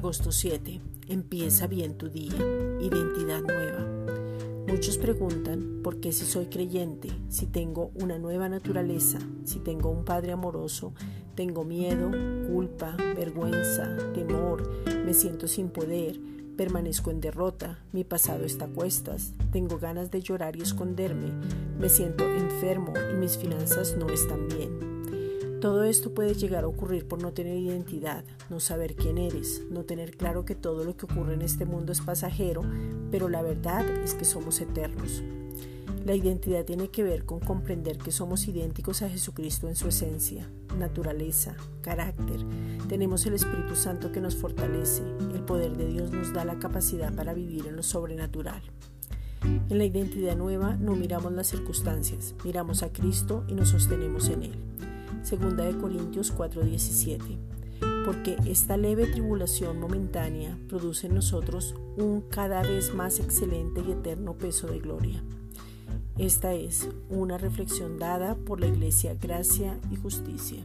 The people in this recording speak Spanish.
Agosto 7. Empieza bien tu día. Identidad nueva. Muchos preguntan por qué si soy creyente, si tengo una nueva naturaleza, si tengo un Padre amoroso, tengo miedo, culpa, vergüenza, temor, me siento sin poder, permanezco en derrota, mi pasado está a cuestas, tengo ganas de llorar y esconderme, me siento enfermo y mis finanzas no están bien. Todo esto puede llegar a ocurrir por no tener identidad, no saber quién eres, no tener claro que todo lo que ocurre en este mundo es pasajero, pero la verdad es que somos eternos. La identidad tiene que ver con comprender que somos idénticos a Jesucristo en su esencia, naturaleza, carácter. Tenemos el Espíritu Santo que nos fortalece. El poder de Dios nos da la capacidad para vivir en lo sobrenatural. En la identidad nueva no miramos las circunstancias, miramos a Cristo y nos sostenemos en Él. Segunda de Corintios 4:17. Porque esta leve tribulación momentánea produce en nosotros un cada vez más excelente y eterno peso de gloria. Esta es una reflexión dada por la Iglesia Gracia y Justicia.